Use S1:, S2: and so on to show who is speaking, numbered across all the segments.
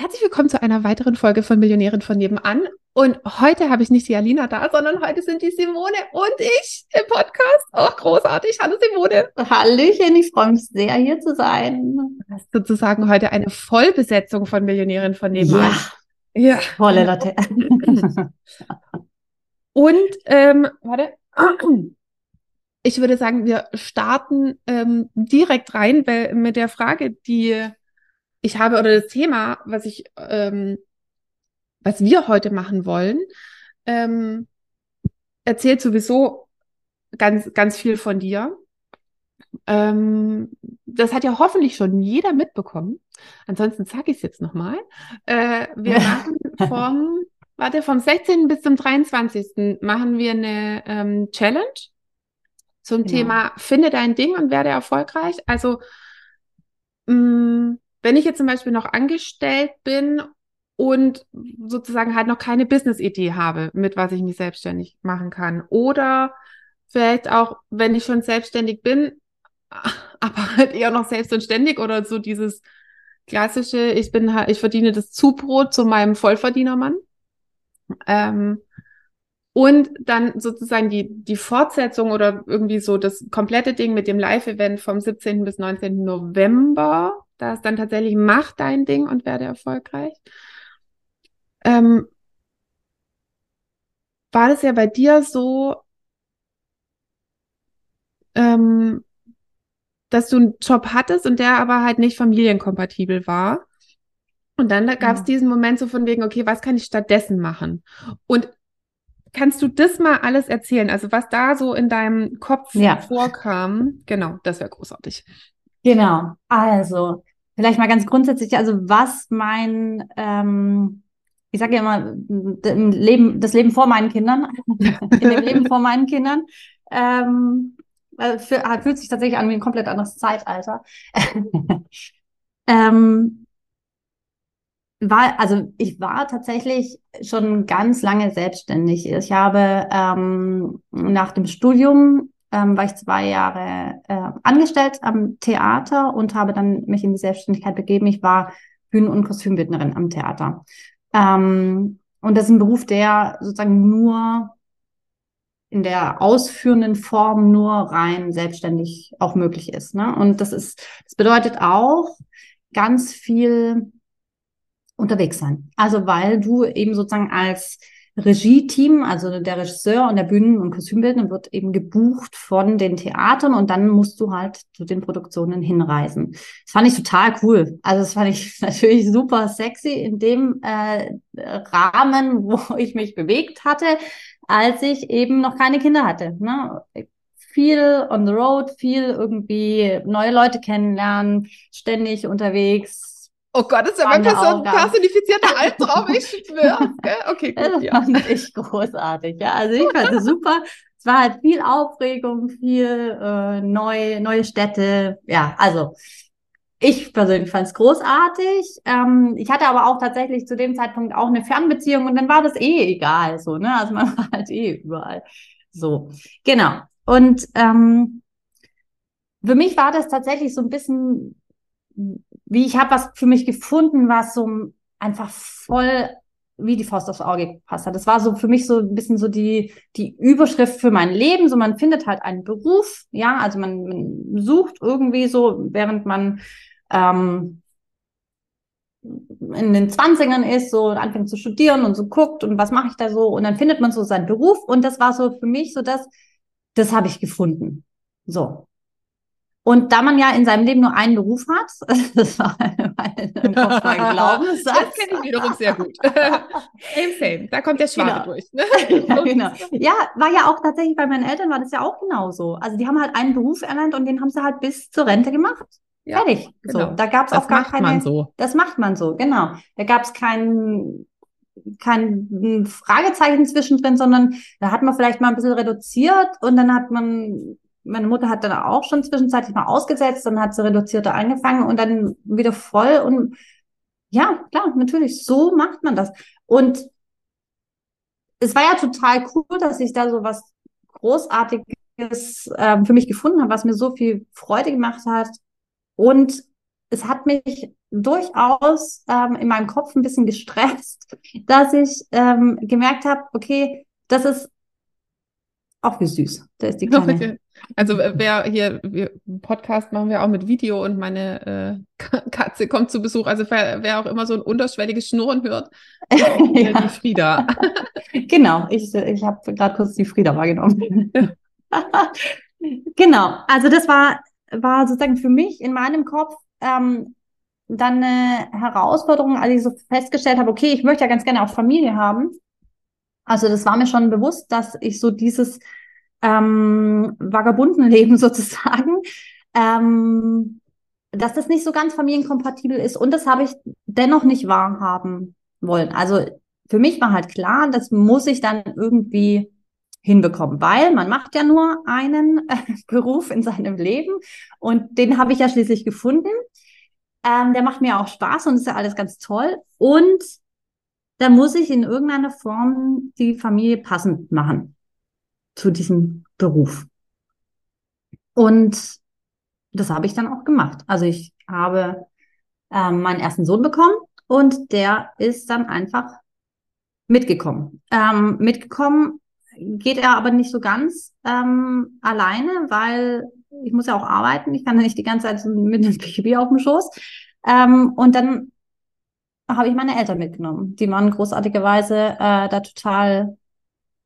S1: Herzlich willkommen zu einer weiteren Folge von Millionären von nebenan. Und heute habe ich nicht die Alina da, sondern heute sind die Simone und ich im Podcast. Auch großartig. Hallo Simone.
S2: Hallöchen, ich freue mich sehr, hier zu sein.
S1: Das ist sozusagen heute eine Vollbesetzung von Millionären von nebenan.
S2: Ja, ja. volle Latte.
S1: und, ähm, warte. Ich würde sagen, wir starten ähm, direkt rein mit der Frage, die ich habe oder das Thema, was ich, ähm, was wir heute machen wollen, ähm, erzählt sowieso ganz, ganz viel von dir. Ähm, das hat ja hoffentlich schon jeder mitbekommen. Ansonsten sage ich es jetzt nochmal. Äh, wir machen vom, warte, vom 16. bis zum 23. machen wir eine ähm, Challenge zum genau. Thema Finde dein Ding und werde erfolgreich. Also mh, mm, wenn ich jetzt zum Beispiel noch angestellt bin und sozusagen halt noch keine Business-Idee habe, mit was ich mich selbstständig machen kann. Oder vielleicht auch, wenn ich schon selbstständig bin, aber halt eher noch selbst und ständig oder so dieses klassische, ich bin ich verdiene das Zubrot zu meinem Vollverdienermann. Ähm, und dann sozusagen die, die Fortsetzung oder irgendwie so das komplette Ding mit dem Live-Event vom 17. bis 19. November da ist dann tatsächlich mach dein Ding und werde erfolgreich. Ähm, war das ja bei dir so, ähm, dass du einen Job hattest und der aber halt nicht familienkompatibel war. Und dann gab es ja. diesen Moment so von wegen, okay, was kann ich stattdessen machen? Und kannst du das mal alles erzählen? Also was da so in deinem Kopf ja. vorkam? Genau, das wäre großartig.
S2: Genau. Also Vielleicht mal ganz grundsätzlich, also was mein, ähm, ich sage ja immer, Leben, das Leben vor meinen Kindern, in dem Leben vor meinen Kindern, ähm, für, fühlt sich tatsächlich an wie ein komplett anderes Zeitalter. ähm, war, also ich war tatsächlich schon ganz lange selbstständig. Ich habe ähm, nach dem Studium ähm, war ich zwei Jahre äh, angestellt am Theater und habe dann mich in die Selbstständigkeit begeben. Ich war Bühnen- und Kostümbildnerin am Theater. Ähm, und das ist ein Beruf, der sozusagen nur in der ausführenden Form nur rein selbstständig auch möglich ist. Ne? Und das ist, das bedeutet auch ganz viel unterwegs sein. Also weil du eben sozusagen als Regie-Team, also der Regisseur und der Bühnen- und Kostümbildner wird eben gebucht von den Theatern und dann musst du halt zu den Produktionen hinreisen. Das fand ich total cool. Also das fand ich natürlich super sexy in dem äh, Rahmen, wo ich mich bewegt hatte, als ich eben noch keine Kinder hatte. Ne? Viel on the road, viel irgendwie neue Leute kennenlernen, ständig unterwegs,
S1: Oh Gott, das ist ja mein person personifizierter Albtraum, ich schwöre.
S2: Okay, gut, das ja. fand ich großartig. Ja, also ich fand es super. Es war halt viel Aufregung, viel äh, neu, neue Städte. Ja, also ich persönlich fand es großartig. Ähm, ich hatte aber auch tatsächlich zu dem Zeitpunkt auch eine Fernbeziehung und dann war das eh egal, so ne? Also man war halt eh überall. So, genau. Und ähm, für mich war das tatsächlich so ein bisschen wie ich habe was für mich gefunden, was so einfach voll wie die Faust aufs Auge gepasst hat. Das war so für mich so ein bisschen so die, die Überschrift für mein Leben. So man findet halt einen Beruf, ja, also man, man sucht irgendwie so, während man ähm, in den Zwanzigern ist, so anfängt zu studieren und so guckt und was mache ich da so und dann findet man so seinen Beruf und das war so für mich so das, das habe ich gefunden. So. Und da man ja in seinem Leben nur einen Beruf hat, das war mein
S1: Glaubenssatz. Das kenne ich wiederum sehr gut. Same, same. Da kommt der Schwabe genau. durch. Ne?
S2: ja, genau. ja, war ja auch tatsächlich bei meinen Eltern war das ja auch genauso. Also die haben halt einen Beruf erlernt und den haben sie halt bis zur Rente gemacht. Ja, Fertig. Genau. So, da gab es auch gar keine.
S1: Das macht man so.
S2: Das macht man so, genau. Da gab es keinen kein Fragezeichen zwischendrin, sondern da hat man vielleicht mal ein bisschen reduziert und dann hat man, meine Mutter hat dann auch schon zwischenzeitlich mal ausgesetzt, dann hat sie reduzierter angefangen und dann wieder voll und ja, klar, natürlich, so macht man das. Und es war ja total cool, dass ich da so was Großartiges äh, für mich gefunden habe, was mir so viel Freude gemacht hat. Und es hat mich durchaus ähm, in meinem Kopf ein bisschen gestresst, dass ich ähm, gemerkt habe, okay, das ist auch wie süß. Da ist die kleine.
S1: Also wer hier, wir, Podcast machen wir auch mit Video und meine äh, Katze kommt zu Besuch. Also wer, wer, auch immer so ein unterschwelliges Schnurren hört, ja. die Frieda.
S2: genau, ich, ich habe gerade kurz die Frieda wahrgenommen. genau, also das war, war sozusagen für mich in meinem Kopf ähm, dann eine Herausforderung, als ich so festgestellt habe, okay, ich möchte ja ganz gerne auch Familie haben. Also das war mir schon bewusst, dass ich so dieses ähm, Vagabundenleben sozusagen, ähm, dass das nicht so ganz familienkompatibel ist und das habe ich dennoch nicht wahrhaben wollen. Also für mich war halt klar, das muss ich dann irgendwie hinbekommen, weil man macht ja nur einen äh, Beruf in seinem Leben und den habe ich ja schließlich gefunden. Ähm, der macht mir auch Spaß und ist ja alles ganz toll und da muss ich in irgendeiner Form die Familie passend machen zu diesem Beruf. Und das habe ich dann auch gemacht. Also ich habe ähm, meinen ersten Sohn bekommen und der ist dann einfach mitgekommen. Ähm, mitgekommen geht er aber nicht so ganz ähm, alleine, weil ich muss ja auch arbeiten. Ich kann ja nicht die ganze Zeit mit dem Baby auf dem Schoß. Ähm, und dann habe ich meine Eltern mitgenommen. Die waren großartigerweise äh, da total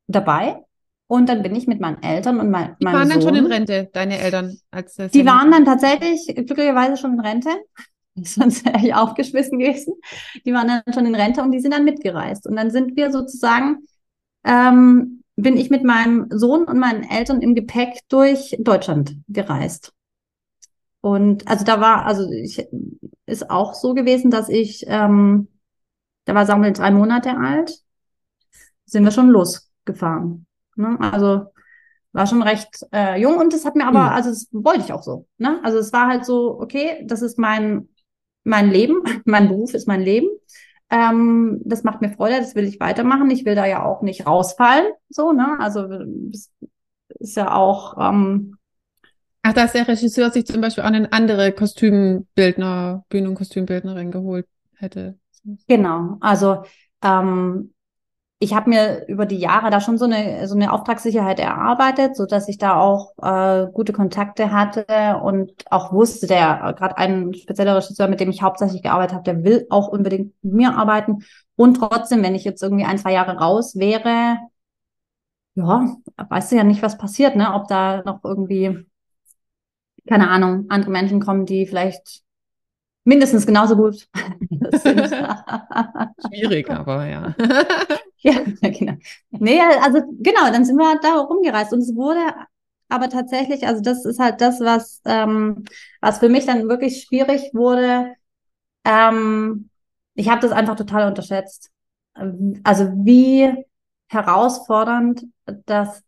S2: dabei. Und dann bin ich mit meinen Eltern und mein,
S1: die
S2: meinem
S1: waren dann schon in Rente, deine Eltern? Als das
S2: Die waren dann tatsächlich glücklicherweise schon in Rente. Sonst wäre ich aufgeschmissen gewesen. Die waren dann schon in Rente und die sind dann mitgereist. Und dann sind wir sozusagen, ähm, bin ich mit meinem Sohn und meinen Eltern im Gepäck durch Deutschland gereist. Und also da war, also ich, ist auch so gewesen, dass ich, ähm, da war Samuel drei Monate alt, sind wir schon losgefahren. Ne? Also war schon recht äh, jung und das hat mir aber, mhm. also das wollte ich auch so. Ne? Also es war halt so, okay, das ist mein, mein Leben, mein Beruf ist mein Leben. Ähm, das macht mir Freude, das will ich weitermachen. Ich will da ja auch nicht rausfallen. So, ne? Also ist ja auch. Ähm,
S1: Ach, dass der Regisseur sich zum Beispiel auch eine andere Kostümbildner, Bühnen- und Kostümbildnerin geholt hätte.
S2: Genau, also ähm, ich habe mir über die Jahre da schon so eine so eine Auftragssicherheit erarbeitet, so dass ich da auch äh, gute Kontakte hatte und auch wusste, der gerade ein spezieller Regisseur, mit dem ich hauptsächlich gearbeitet habe, der will auch unbedingt mit mir arbeiten und trotzdem, wenn ich jetzt irgendwie ein zwei Jahre raus wäre, ja, weißt du ja nicht, was passiert, ne? Ob da noch irgendwie keine Ahnung andere Menschen kommen, die vielleicht mindestens genauso gut sind.
S1: Schwierig, aber ja.
S2: ja, genau. Nee, also genau, dann sind wir da rumgereist und es wurde aber tatsächlich, also das ist halt das, was, ähm, was für mich dann wirklich schwierig wurde. Ähm, ich habe das einfach total unterschätzt. Also wie herausfordernd das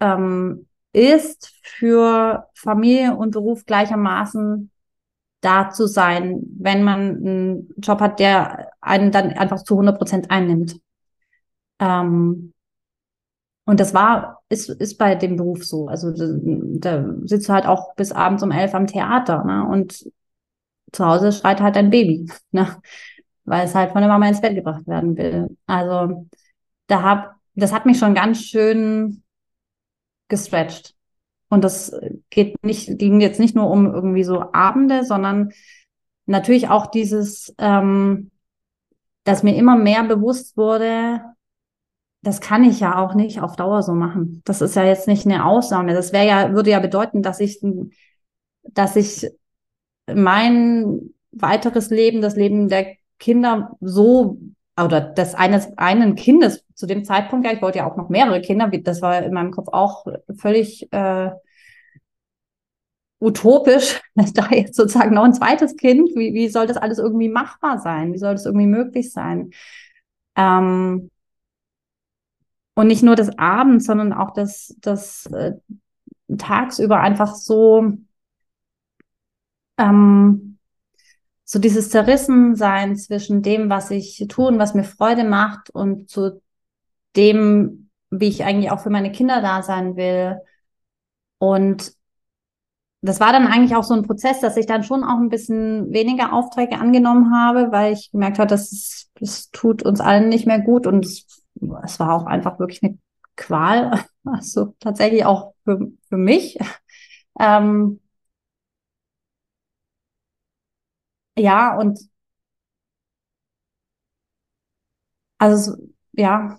S2: ähm, ist für Familie und Beruf gleichermaßen da zu sein, wenn man einen Job hat, der einen dann einfach zu 100 Prozent einnimmt. Ähm, und das war, ist, ist bei dem Beruf so. Also da, da sitzt du halt auch bis abends um elf am Theater, ne? Und zu Hause schreit halt dein Baby, ne? Weil es halt von der Mama ins Bett gebracht werden will. Also da hab, das hat mich schon ganz schön gestretched. Und das geht nicht, ging jetzt nicht nur um irgendwie so Abende, sondern natürlich auch dieses, ähm, dass mir immer mehr bewusst wurde, das kann ich ja auch nicht auf Dauer so machen. Das ist ja jetzt nicht eine Ausnahme. Das wäre ja, würde ja bedeuten, dass ich, dass ich mein weiteres Leben, das Leben der Kinder so oder des eines einen Kindes zu dem Zeitpunkt, ja, ich wollte ja auch noch mehrere Kinder, das war in meinem Kopf auch völlig äh, utopisch, da jetzt sozusagen noch ein zweites Kind, wie, wie soll das alles irgendwie machbar sein? Wie soll das irgendwie möglich sein? Ähm, und nicht nur des Abends, sondern auch das, das äh, tagsüber einfach so, ähm, so dieses Zerrissensein zwischen dem, was ich tue und was mir Freude macht und zu dem, wie ich eigentlich auch für meine Kinder da sein will. Und das war dann eigentlich auch so ein Prozess, dass ich dann schon auch ein bisschen weniger Aufträge angenommen habe, weil ich gemerkt habe, dass es, es tut uns allen nicht mehr gut und es, es war auch einfach wirklich eine Qual, also tatsächlich auch für, für mich. Ähm, ja, und also ja,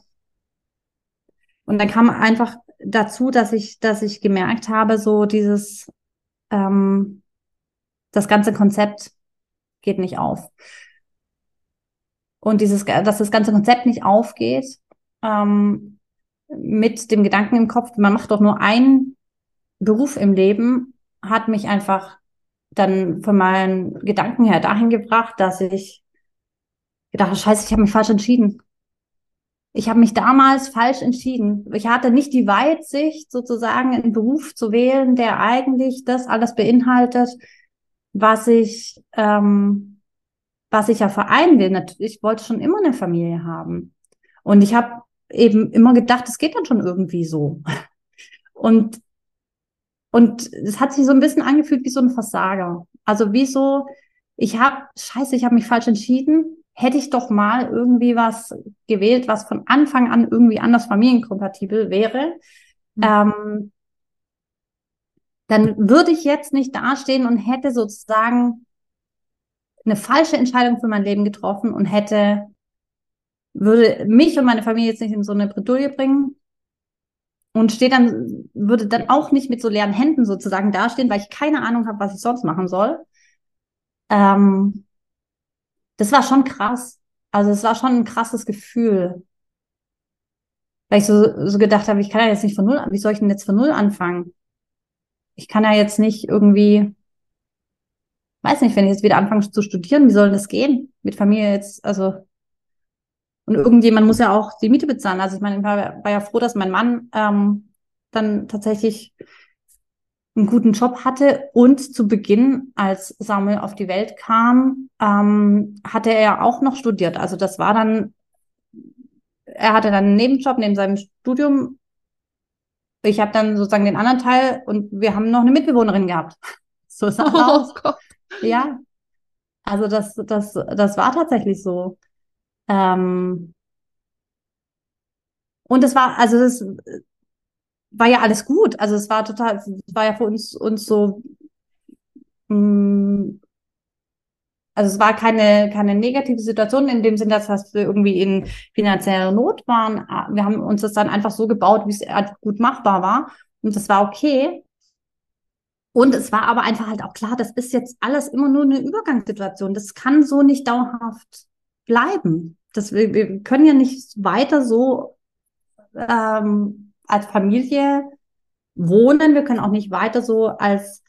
S2: und dann kam einfach dazu, dass ich, dass ich gemerkt habe, so dieses, ähm, das ganze Konzept geht nicht auf. Und dieses, dass das ganze Konzept nicht aufgeht, ähm, mit dem Gedanken im Kopf, man macht doch nur einen Beruf im Leben, hat mich einfach dann von meinen Gedanken her dahin gebracht, dass ich gedacht habe, scheiße, ich habe mich falsch entschieden. Ich habe mich damals falsch entschieden. Ich hatte nicht die Weitsicht, sozusagen einen Beruf zu wählen, der eigentlich das alles beinhaltet, was ich, ähm, was ich ja vereinen will. Ich wollte schon immer eine Familie haben. Und ich habe eben immer gedacht, es geht dann schon irgendwie so. Und und es hat sich so ein bisschen angefühlt wie so ein Versager. Also wie so, ich habe, scheiße, ich habe mich falsch entschieden hätte ich doch mal irgendwie was gewählt, was von Anfang an irgendwie anders familienkompatibel wäre, mhm. ähm, dann würde ich jetzt nicht dastehen und hätte sozusagen eine falsche Entscheidung für mein Leben getroffen und hätte, würde mich und meine Familie jetzt nicht in so eine Bredouille bringen und steht dann, würde dann auch nicht mit so leeren Händen sozusagen dastehen, weil ich keine Ahnung habe, was ich sonst machen soll. Ähm, das war schon krass. Also es war schon ein krasses Gefühl. Weil ich so, so gedacht habe, ich kann ja jetzt nicht von null, wie soll ich denn jetzt von null anfangen? Ich kann ja jetzt nicht irgendwie, weiß nicht, wenn ich jetzt wieder anfange zu studieren, wie soll das gehen? Mit Familie jetzt, also, und irgendjemand muss ja auch die Miete bezahlen. Also ich meine, ich war, war ja froh, dass mein Mann ähm, dann tatsächlich einen guten Job hatte und zu Beginn, als Samuel auf die Welt kam, ähm, hatte er ja auch noch studiert. Also das war dann, er hatte dann einen Nebenjob neben seinem Studium. Ich habe dann sozusagen den anderen Teil und wir haben noch eine Mitbewohnerin gehabt. So ist das oh. Gott. Ja, also das, das, das war tatsächlich so. Ähm, und es war, also das, war ja alles gut. Also es war total, es war ja für uns, uns so, mh, mm, also es war keine, keine negative Situation in dem Sinne, dass wir irgendwie in finanzieller Not waren. Wir haben uns das dann einfach so gebaut, wie es gut machbar war. Und das war okay. Und es war aber einfach halt auch klar, das ist jetzt alles immer nur eine Übergangssituation. Das kann so nicht dauerhaft bleiben. Das, wir, wir können ja nicht weiter so ähm, als Familie wohnen. Wir können auch nicht weiter so als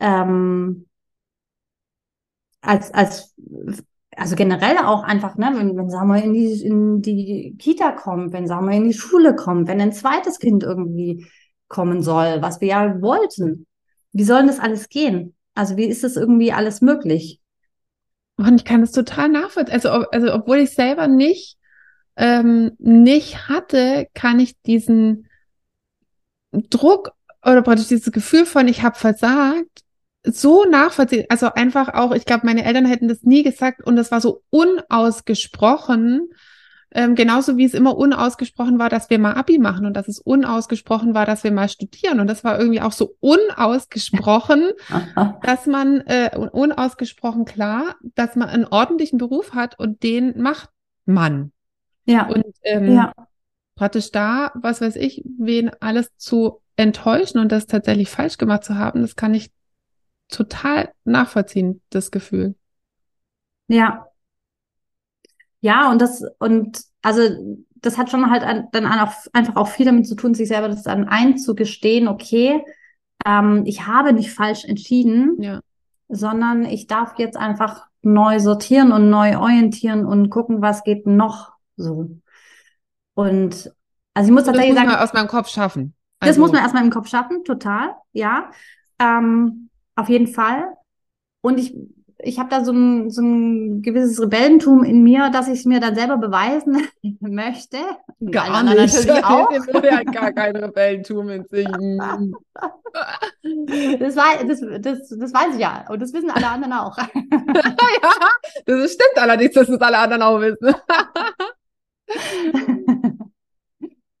S2: ähm, als als also generell auch einfach, ne, wenn, wenn wir in die, in die Kita kommt, wenn wir in die Schule kommt, wenn ein zweites Kind irgendwie kommen soll, was wir ja wollten. Wie soll das alles gehen? Also wie ist das irgendwie alles möglich?
S1: Und ich kann das total nachvollziehen. Also, also obwohl ich selber nicht ähm, nicht hatte, kann ich diesen Druck oder praktisch dieses Gefühl von, ich habe versagt, so nachvollziehen. Also einfach auch, ich glaube, meine Eltern hätten das nie gesagt und das war so unausgesprochen. Ähm, genauso wie es immer unausgesprochen war, dass wir mal Abi machen und dass es unausgesprochen war, dass wir mal studieren. Und das war irgendwie auch so unausgesprochen, dass man, äh, unausgesprochen klar, dass man einen ordentlichen Beruf hat und den macht man. Ja. Und ähm, ja praktisch da, was weiß ich, wen alles zu enttäuschen und das tatsächlich falsch gemacht zu haben, das kann ich total nachvollziehen, das Gefühl.
S2: Ja. Ja, und das, und also das hat schon halt dann auch, einfach auch viel damit zu tun, sich selber das dann einzugestehen, okay, ähm, ich habe nicht falsch entschieden,
S1: Ja.
S2: sondern ich darf jetzt einfach neu sortieren und neu orientieren und gucken, was geht noch so. Und also ich muss
S1: Das
S2: tatsächlich
S1: muss
S2: sagen,
S1: man aus meinem Kopf schaffen.
S2: das
S1: Also,
S2: muss man erstmal im Kopf schaffen, total, ja. Ähm, auf jeden Fall. Und ich, ich habe da so ein, so ein gewisses Rebellentum in mir, dass ich es mir dann selber beweisen möchte.
S1: Gar
S2: anderen
S1: nicht.
S2: Natürlich auch.
S1: Hat gar kein Rebellentum in sich.
S2: Das, wei- das, das, das weiß ich ja. Und das wissen alle anderen auch.
S1: ja, das stimmt allerdings, dass es alle anderen auch wissen.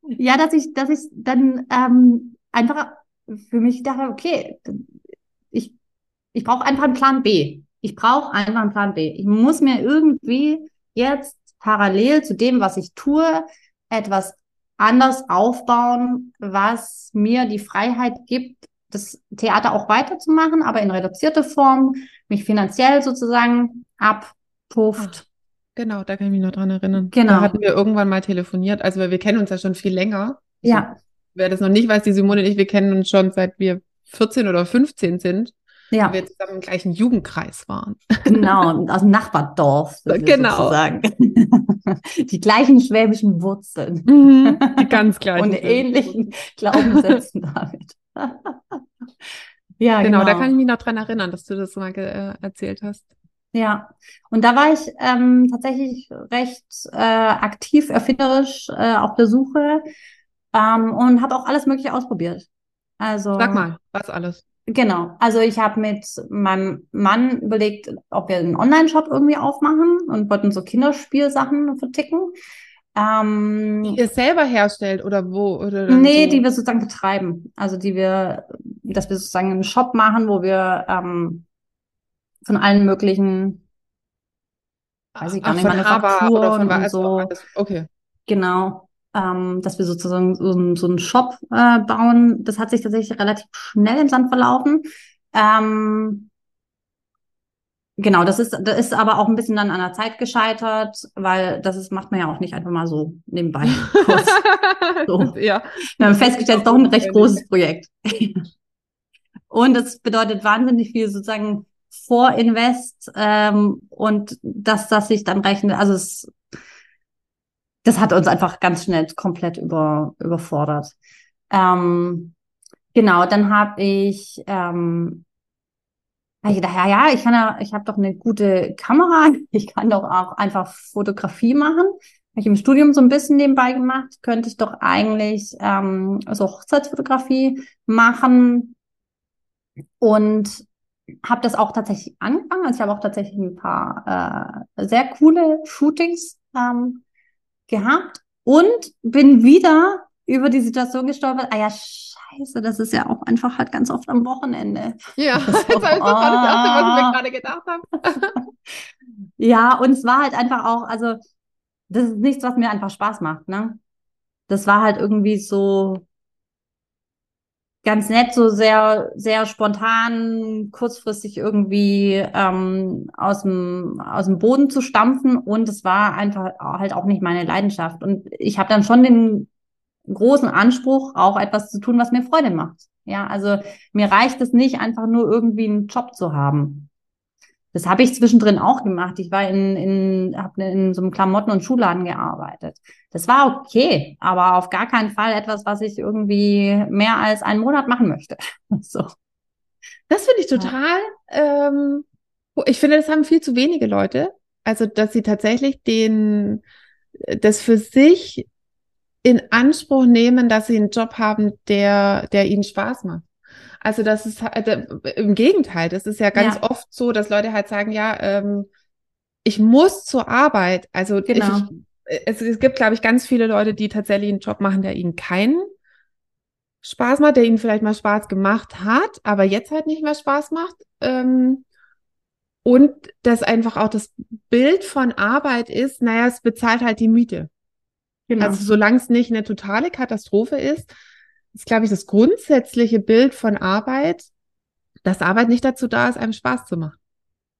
S2: Ja, dass ich, dass ich dann ähm, einfach für mich dachte, okay, ich, ich brauche einfach einen Plan B. Ich brauche einfach einen Plan B. Ich muss mir irgendwie jetzt parallel zu dem, was ich tue, etwas anders aufbauen, was mir die Freiheit gibt, das Theater auch weiterzumachen, aber in reduzierter Form, mich finanziell sozusagen abpufft.
S1: Genau, da kann ich mich noch dran erinnern.
S2: Genau.
S1: Da hatten wir irgendwann mal telefoniert. Also wir, wir kennen uns ja schon viel länger.
S2: Ja,
S1: Wer das noch nicht weiß, die Simone und ich, wir kennen uns schon seit wir 14 oder 15 sind,
S2: ja,
S1: wir zusammen im gleichen Jugendkreis waren.
S2: genau, aus dem Nachbardorf
S1: Genau.
S2: sozusagen. Die gleichen schwäbischen Wurzeln
S1: Die ganz gleichen.
S2: und ähnlichen Glaubenssätzen damit. Ja,
S1: Genau,
S2: genau.
S1: da kann ich mich noch dran erinnern, dass du das mal äh, erzählt hast.
S2: Ja, und da war ich ähm, tatsächlich recht äh, aktiv, erfinderisch äh, auf der Suche ähm, und habe auch alles Mögliche ausprobiert. Also
S1: Sag mal, was alles.
S2: Genau. Also ich habe mit meinem Mann überlegt, ob wir einen Online-Shop irgendwie aufmachen und wollten so Kinderspielsachen verticken. Ähm,
S1: Die ihr selber herstellt oder wo? Oder
S2: nee,
S1: so.
S2: die wir sozusagen betreiben. Also die wir, dass wir sozusagen einen Shop machen, wo wir ähm, von allen möglichen, weiß ich gar
S1: Ach,
S2: nicht,
S1: Haber oder von
S2: und
S1: also
S2: so.
S1: Okay.
S2: Genau, ähm, dass wir sozusagen so, so einen Shop äh, bauen. Das hat sich tatsächlich relativ schnell im Sand verlaufen. Ähm, genau, das ist, das ist aber auch ein bisschen dann an der Zeit gescheitert, weil das ist, macht man ja auch nicht einfach mal so nebenbei. So.
S1: Ja.
S2: Wir haben festgestellt, es ist doch ein recht großes Projekt. Und das bedeutet wahnsinnig viel sozusagen Vorinvest ähm, und dass das sich dann rechnet. Also es, das hat uns einfach ganz schnell komplett über, überfordert. Ähm, genau, dann habe ich, ähm, hab ich gedacht, ja, ja, ich kann ja, ich habe doch eine gute Kamera, ich kann doch auch einfach Fotografie machen. Habe ich im Studium so ein bisschen nebenbei gemacht, könnte ich doch eigentlich ähm, so Hochzeitsfotografie machen und habe das auch tatsächlich angefangen. Also ich habe auch tatsächlich ein paar äh, sehr coole Shootings ähm, gehabt und bin wieder über die Situation gestolpert. Ah ja, scheiße, das ist ja auch einfach halt ganz oft am Wochenende.
S1: Ja,
S2: Das
S1: jetzt
S2: ist
S1: habe ich mal das erste, was ich mir gerade gedacht habe.
S2: Ja, und es war halt einfach auch, also das ist nichts, was mir einfach Spaß macht, ne? Das war halt irgendwie so ganz nett, so sehr, sehr spontan, kurzfristig irgendwie ähm, aus dem, aus dem Boden zu stampfen und es war einfach halt auch nicht meine Leidenschaft. Und ich habe dann schon den großen Anspruch, auch etwas zu tun, was mir Freude macht. Ja, also mir reicht es nicht, einfach nur irgendwie einen Job zu haben. Das habe ich zwischendrin auch gemacht. Ich war in, in, habe in so einem Klamotten- und Schuhladen gearbeitet. Das war okay, aber auf gar keinen Fall etwas, was ich irgendwie mehr als einen Monat machen möchte. So.
S1: Das finde ich total, ähm, ich finde, das haben viel zu wenige Leute. Also, dass sie tatsächlich den, das für sich in Anspruch nehmen, dass sie einen Job haben, der, der ihnen Spaß macht. Also das ist halt, äh, im Gegenteil, das ist ja ganz
S2: Ja.
S1: oft so, dass Leute halt sagen, ja, ähm, ich muss zur Arbeit. Also
S2: Genau.
S1: ich, es, es gibt, glaube ich, ganz viele Leute, die tatsächlich einen Job machen, der ihnen keinen Spaß macht, der ihnen vielleicht mal Spaß gemacht hat, aber jetzt halt nicht mehr Spaß macht. Ähm, und dass einfach auch das Bild von Arbeit ist, naja, es bezahlt halt die Miete.
S2: Genau.
S1: Also solange es nicht eine totale Katastrophe ist, ist, glaube ich, das grundsätzliche Bild von Arbeit, dass Arbeit nicht dazu da ist, einem Spaß zu machen.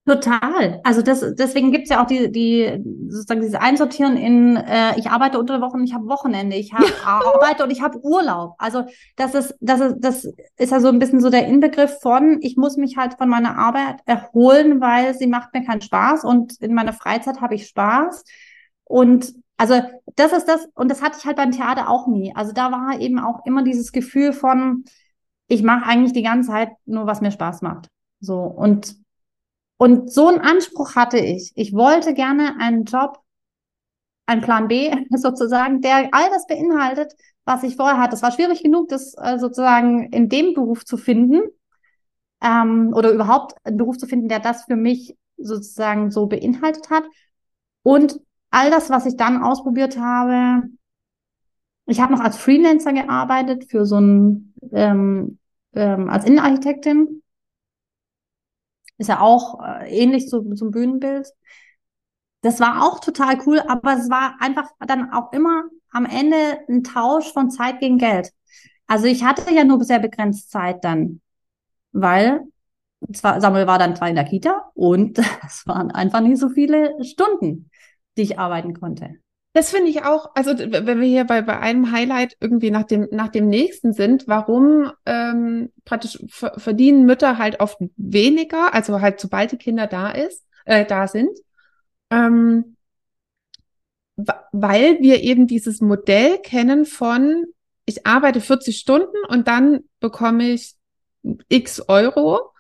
S2: Total. Also das, deswegen gibt's ja auch die, die sozusagen dieses Einsortieren in, äh, ich arbeite unter der Woche und ich habe Wochenende, ich habe Arbeite und ich habe Urlaub. Also das ist, das ist, das ist ja so ein bisschen so der Inbegriff von, ich muss mich halt von meiner Arbeit erholen, weil sie macht mir keinen Spaß und in meiner Freizeit habe ich Spaß. Und also das ist das, und das hatte ich halt beim Theater auch nie. Also da war eben auch immer dieses Gefühl von, ich mache eigentlich die ganze Zeit nur, was mir Spaß macht. So und und so einen Anspruch hatte ich. Ich wollte gerne einen Job, einen Plan B sozusagen, der all das beinhaltet, was ich vorher hatte. Es war schwierig genug, das äh, sozusagen in dem Beruf zu finden ähm, oder überhaupt einen Beruf zu finden, der das für mich sozusagen so beinhaltet hat. Und all das, was ich dann ausprobiert habe, ich habe noch als Freelancer gearbeitet für so ein ähm, ähm, als Innenarchitektin ist ja auch äh, ähnlich zu, zum Bühnenbild. Das war auch total cool, aber es war einfach dann auch immer am Ende ein Tausch von Zeit gegen Geld. Also ich hatte ja nur sehr begrenzt Zeit dann, weil zwar, Samuel war dann zwar in der Kita und es waren einfach nicht so viele Stunden, die ich arbeiten konnte.
S1: Das finde ich auch, also wenn wir hier bei, bei einem Highlight irgendwie nach dem, nach dem nächsten sind, warum ähm, praktisch verdienen Mütter halt oft weniger, also halt sobald die Kinder da ist, äh, da sind, ähm, weil wir eben dieses Modell kennen von, ich arbeite 40 Stunden und dann bekomme ich x Euro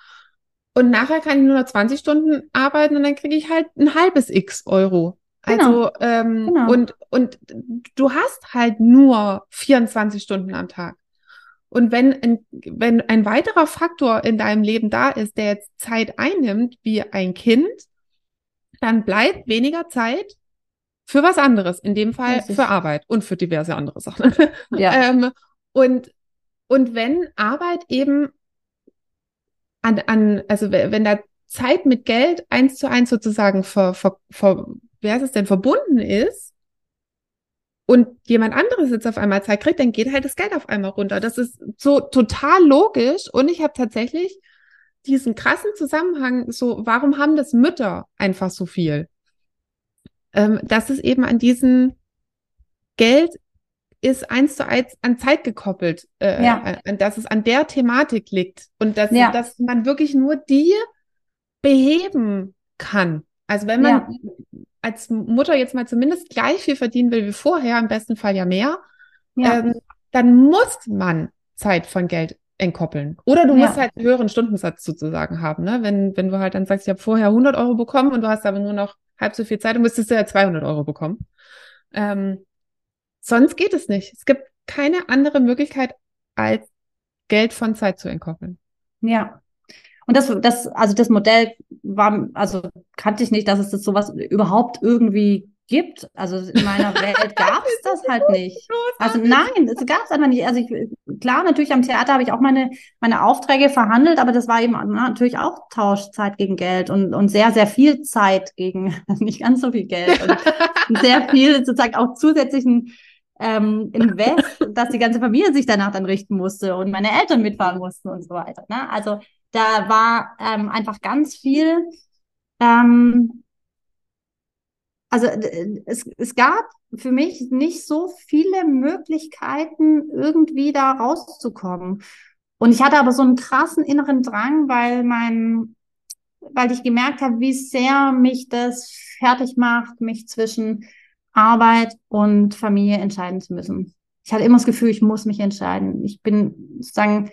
S1: und nachher kann ich nur noch 20 Stunden arbeiten und dann kriege ich halt ein halbes x Euro. Genau. Also, ähm, genau. und, und du hast halt nur 24 Stunden am Tag. Und wenn ein, wenn ein weiterer Faktor in deinem Leben da ist, der jetzt Zeit einnimmt, wie ein Kind, dann bleibt weniger Zeit für was anderes, in dem Fall für Arbeit und für diverse andere Sachen. Ja. ähm, und, und wenn Arbeit eben an, an, also wenn da Zeit mit Geld eins zu eins sozusagen ver, ver, ver, wer es denn verbunden ist und jemand anderes jetzt auf einmal Zeit kriegt, dann geht halt das Geld auf einmal runter. Das ist so total logisch und ich habe tatsächlich diesen krassen Zusammenhang, so, warum haben das Mütter einfach so viel? Ähm, dass es eben an diesen Geld ist eins zu eins an Zeit gekoppelt, äh, ja. an, dass es an der Thematik liegt und dass, ja. dass man wirklich nur die beheben kann. Also wenn man ja als Mutter jetzt mal zumindest gleich viel verdienen will wie vorher, im besten Fall ja mehr, ja. Ähm, dann muss man Zeit von Geld entkoppeln. Oder du ja. musst halt einen höheren Stundensatz sozusagen haben. Ne? Wenn, wenn du halt dann sagst, ich habe vorher 100 Euro bekommen und du hast aber nur noch halb so viel Zeit, dann müsstest du ja 200 Euro bekommen. Ähm, sonst geht es nicht. Es gibt keine andere Möglichkeit, als Geld von Zeit zu entkoppeln.
S2: Ja, und das, das, also das Modell war, also kannte ich nicht, dass es das sowas überhaupt irgendwie gibt. Also in meiner Welt gab es das halt nicht. Also nein, es gab es einfach nicht. Also ich, klar, natürlich am Theater habe ich auch meine, meine Aufträge verhandelt, aber das war eben natürlich auch Tauschzeit gegen Geld und, und sehr, sehr viel Zeit gegen nicht ganz so viel Geld und sehr viel sozusagen auch zusätzlichen ähm, Invest, dass die ganze Familie sich danach dann richten musste und meine Eltern mitfahren mussten und so weiter. Ne? Also da war ähm, einfach ganz viel. Ähm, also es, es gab für mich nicht so viele Möglichkeiten, irgendwie da rauszukommen. Und ich hatte aber so einen krassen inneren Drang, weil mein, weil ich gemerkt habe, wie sehr mich das fertig macht, mich zwischen Arbeit und Familie entscheiden zu müssen. Ich hatte immer das Gefühl, ich muss mich entscheiden. Ich bin sozusagen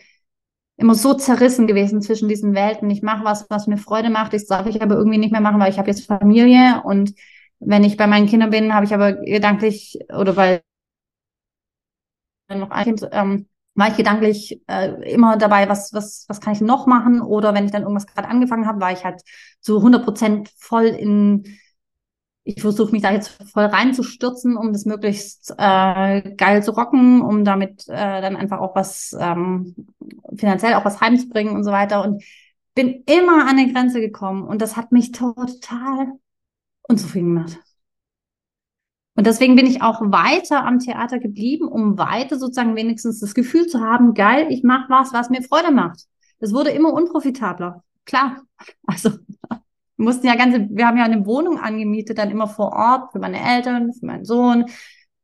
S2: immer so zerrissen gewesen zwischen diesen Welten. Ich mache was, was mir Freude macht. Ich sage, ich aber irgendwie nicht mehr machen, weil ich habe jetzt Familie und wenn ich bei meinen Kindern bin, habe ich aber gedanklich oder weil noch ein Kind, ähm, war ich gedanklich äh, immer dabei, was, was, was kann ich noch machen? Oder wenn ich dann irgendwas gerade angefangen habe, war ich halt zu 100 Prozent voll in ich versuche mich da jetzt voll reinzustürzen, um das möglichst äh, geil zu rocken, um damit äh, dann einfach auch was ähm, finanziell auch was heimzubringen und so weiter. Und bin immer an eine Grenze gekommen und das hat mich total unzufrieden gemacht. Und deswegen bin ich auch weiter am Theater geblieben, um weiter sozusagen wenigstens das Gefühl zu haben, geil, ich mache was, was mir Freude macht. Das wurde immer unprofitabler. Klar. Also mussten ja ganze, wir haben ja eine Wohnung angemietet, dann immer vor Ort für meine Eltern, für meinen Sohn.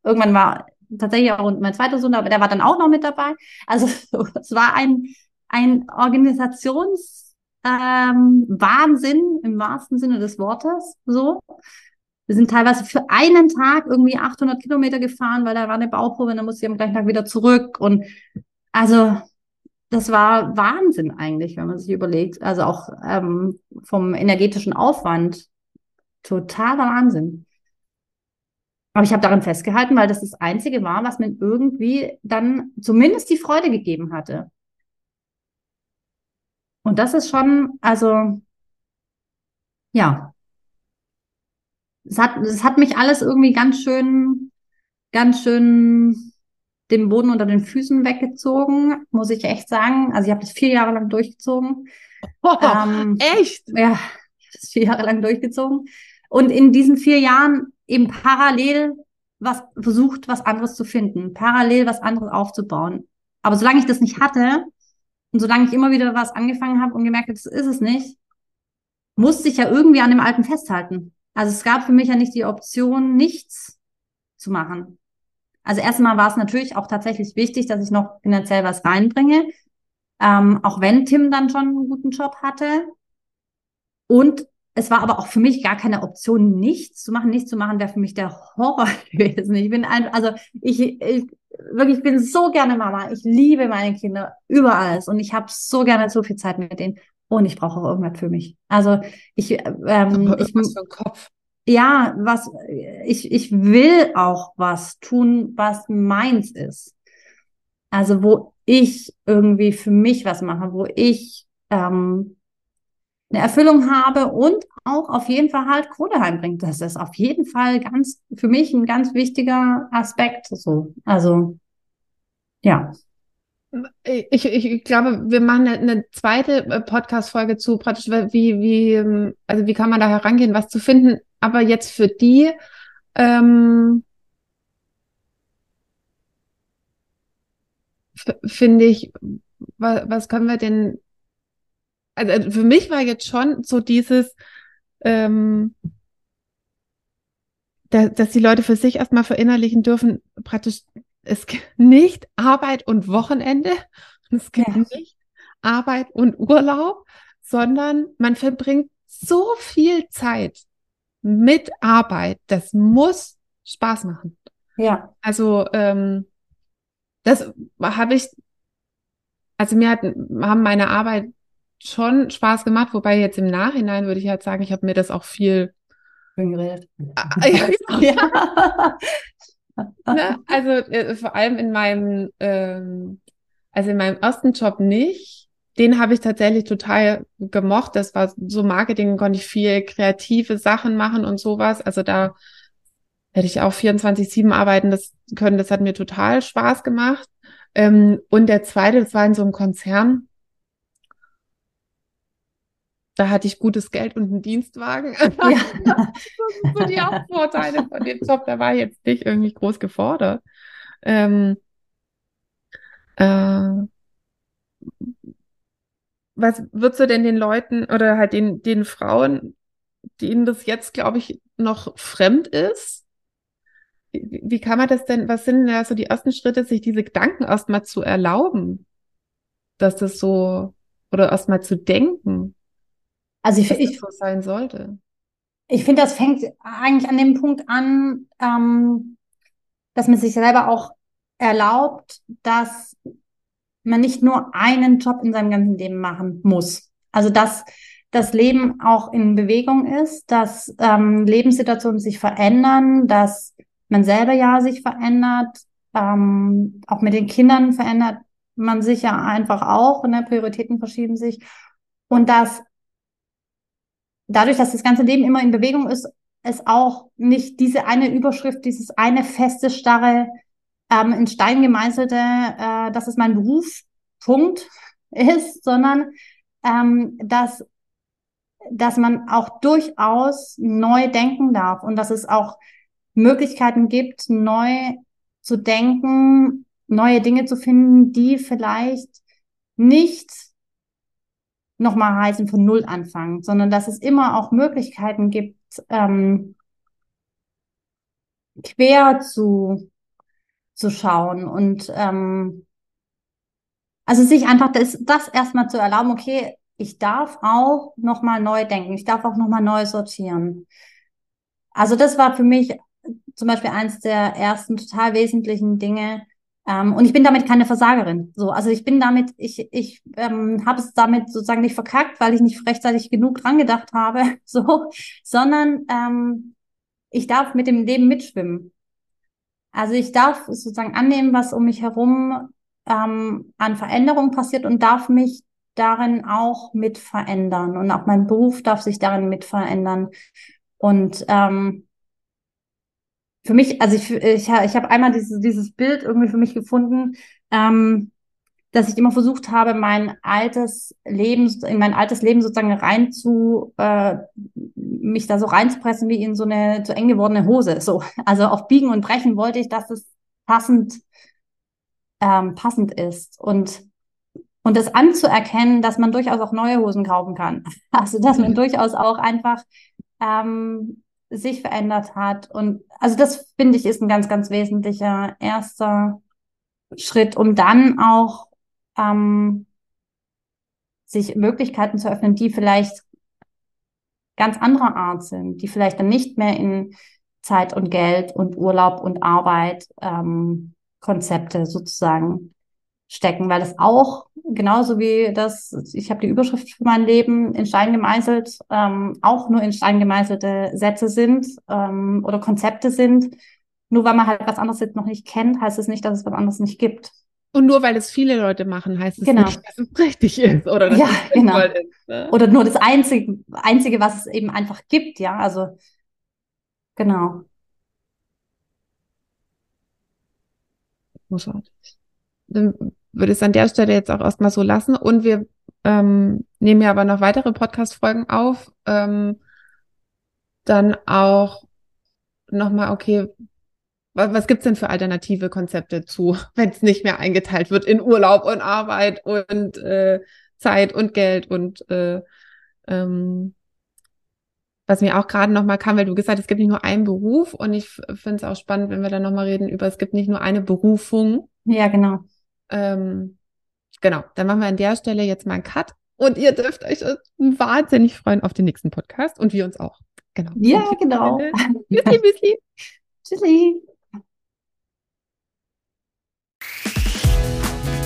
S2: Irgendwann war tatsächlich auch mein zweiter Sohn, aber der war dann auch noch mit dabei. Also es war ein, ein Organisations ähm, Wahnsinn im wahrsten Sinne des Wortes. So, wir sind teilweise für einen Tag irgendwie 800 Kilometer gefahren, weil da war eine Bauprobe und dann musste ich am gleichen Tag wieder zurück. Und also das war Wahnsinn eigentlich, wenn man sich überlegt. Also auch ähm, vom energetischen Aufwand totaler Wahnsinn. Aber ich habe daran festgehalten, weil das das Einzige war, was mir irgendwie dann zumindest die Freude gegeben hatte. Und das ist schon, also, ja. Es hat, es hat mich alles irgendwie ganz schön, ganz schön den Boden unter den Füßen weggezogen, muss ich echt sagen. Also ich habe das vier Jahre lang durchgezogen.
S1: Oh, ähm, echt?
S2: Ja, das vier Jahre lang durchgezogen. Und in diesen vier Jahren eben parallel was versucht, was anderes zu finden, parallel was anderes aufzubauen. Aber solange ich das nicht hatte und solange ich immer wieder was angefangen habe und gemerkt habe, das ist es nicht, musste ich ja irgendwie an dem Alten festhalten. Also es gab für mich ja nicht die Option, nichts zu machen. Also erstmal war es natürlich auch tatsächlich wichtig, dass ich noch finanziell was reinbringe, ähm, auch wenn Tim dann schon einen guten Job hatte. Und es war aber auch für mich gar keine Option, nichts zu machen. Nichts zu machen wäre für mich der Horror gewesen. Ich bin ein, also ich, ich wirklich ich bin so gerne Mama. Ich liebe meine Kinder über alles und ich habe so gerne so viel Zeit mit denen. Und ich brauche auch irgendwas für mich. Also ich, ähm, ich
S1: was für ein Kopf
S2: ja, was, ich, ich will auch was tun, was meins ist. Also wo ich irgendwie für mich was mache, wo ich ähm, eine Erfüllung habe und auch auf jeden Fall halt Kohle heimbringt. Das ist auf jeden Fall ganz, für mich ein ganz wichtiger Aspekt, so. Also, ja.
S1: Ich, ich, ich glaube, wir machen eine, eine zweite äh, Podcast-Folge zu, praktisch, wie, wie, ähm, also wie kann man da herangehen, was zu finden aber jetzt für die, ähm, finde ich, was, was können wir denn, also, also für mich war jetzt schon so dieses, ähm, da, dass die Leute für sich erstmal verinnerlichen dürfen, praktisch, es gibt nicht Arbeit und Wochenende, es gibt ja. nicht Arbeit und Urlaub, sondern man verbringt so viel Zeit mit Arbeit, das muss Spaß machen.
S2: Ja.
S1: Also ähm, das habe ich, also mir hat, haben meine Arbeit schon Spaß gemacht, wobei jetzt im Nachhinein würde ich halt sagen, ich habe mir das auch viel
S2: geredet.
S1: Ah, ja, genau. ja. ne? Also äh, vor allem in meinem, ähm, also in meinem ersten Job nicht den habe ich tatsächlich total gemocht. Das war so Marketing, konnte ich viel kreative Sachen machen und sowas. Also da hätte ich auch 24-7 arbeiten das können. Das hat mir total Spaß gemacht. Ähm, und der zweite, das war in so einem Konzern. Da hatte ich gutes Geld und einen Dienstwagen. Ja. das sind so die Hauptvorteile von dem Job. Da war ich jetzt nicht irgendwie groß gefordert. Ähm, äh, was würdest du denn den Leuten oder halt den, den Frauen, denen das jetzt, glaube ich, noch fremd ist? Wie, wie kann man das denn, was sind da so die ersten Schritte, sich diese Gedanken erstmal zu erlauben? Dass das so, oder erstmal zu denken.
S2: Also ich, ich
S1: so sein sollte.
S2: Ich finde, das fängt eigentlich an dem Punkt an, ähm, dass man sich selber auch erlaubt, dass man nicht nur einen Job in seinem ganzen Leben machen muss. Also dass das Leben auch in Bewegung ist, dass ähm, Lebenssituationen sich verändern, dass man selber ja sich verändert, ähm, auch mit den Kindern verändert man sich ja einfach auch, ne? Prioritäten verschieben sich und dass dadurch, dass das ganze Leben immer in Bewegung ist, es auch nicht diese eine Überschrift, dieses eine feste, starre ähm, in Stein gemeißelte, äh, das ist mein Beruf, Punkt ist, sondern ähm, dass, dass man auch durchaus neu denken darf und dass es auch Möglichkeiten gibt, neu zu denken, neue Dinge zu finden, die vielleicht nicht nochmal heißen von Null anfangen, sondern dass es immer auch Möglichkeiten gibt, ähm, quer zu, zu schauen und ähm, also sich einfach das, das erstmal zu erlauben, okay, ich darf auch nochmal neu denken, ich darf auch nochmal neu sortieren. Also das war für mich zum Beispiel eins der ersten total wesentlichen Dinge. Ähm, und ich bin damit keine Versagerin. So, also ich bin damit, ich, ich ähm, habe es damit sozusagen nicht verkackt, weil ich nicht rechtzeitig genug dran gedacht habe, so, sondern ähm, ich darf mit dem Leben mitschwimmen. Also ich darf sozusagen annehmen, was um mich herum ähm, an Veränderung passiert und darf mich darin auch mit verändern. Und auch mein Beruf darf sich darin mit verändern. Und ähm, für mich, also ich, ich, ich habe einmal dieses, dieses Bild irgendwie für mich gefunden, ähm, dass ich immer versucht habe, mein altes Leben, in mein altes Leben sozusagen rein zu, äh, mich da so reinzupressen wie in so eine zu eng gewordene Hose. So, also auf Biegen und Brechen wollte ich, dass es passend, ähm, passend ist und und das anzuerkennen, dass man durchaus auch neue Hosen kaufen kann. Also dass man durchaus auch einfach ähm, sich verändert hat. Und also das finde ich ist ein ganz, ganz wesentlicher erster Schritt, um dann auch ähm, sich Möglichkeiten zu öffnen, die vielleicht ganz anderer Art sind, die vielleicht dann nicht mehr in Zeit und Geld und Urlaub und Arbeit ähm, Konzepte sozusagen stecken, weil das auch genauso wie das, ich habe die Überschrift für mein Leben in Stein gemeißelt, ähm, auch nur in Stein gemeißelte Sätze sind ähm, oder Konzepte sind. Nur weil man halt was anderes jetzt noch nicht kennt, heißt es nicht, dass es was anderes nicht gibt.
S1: Und nur weil es viele Leute machen, heißt es
S2: genau.
S1: nicht, dass es richtig ist oder dass
S2: ja,
S1: es
S2: genau.
S1: ist. Ne?
S2: Oder nur das einzige, einzige, was es eben einfach gibt, ja. Also genau.
S1: Großartig. Dann würde es an der Stelle jetzt auch erstmal so lassen. Und wir ähm, nehmen ja aber noch weitere Podcast-Folgen auf. Ähm, dann auch nochmal, okay, was, gibt's denn für alternative Konzepte zu, wenn es nicht mehr eingeteilt wird in Urlaub und Arbeit und äh, Zeit und Geld und äh, ähm, was mir auch gerade nochmal kam, weil du gesagt hast, es gibt nicht nur einen Beruf und ich finde es auch spannend, wenn wir dann nochmal reden über, es gibt nicht nur eine Berufung.
S2: Ja, genau.
S1: Ähm, genau, dann machen wir an der Stelle jetzt mal einen Cut und ihr dürft euch wahnsinnig freuen auf den nächsten Podcast und wir uns auch. Genau.
S2: Ja, genau.
S1: Tschüssi, Müsli.
S2: Tschüssi.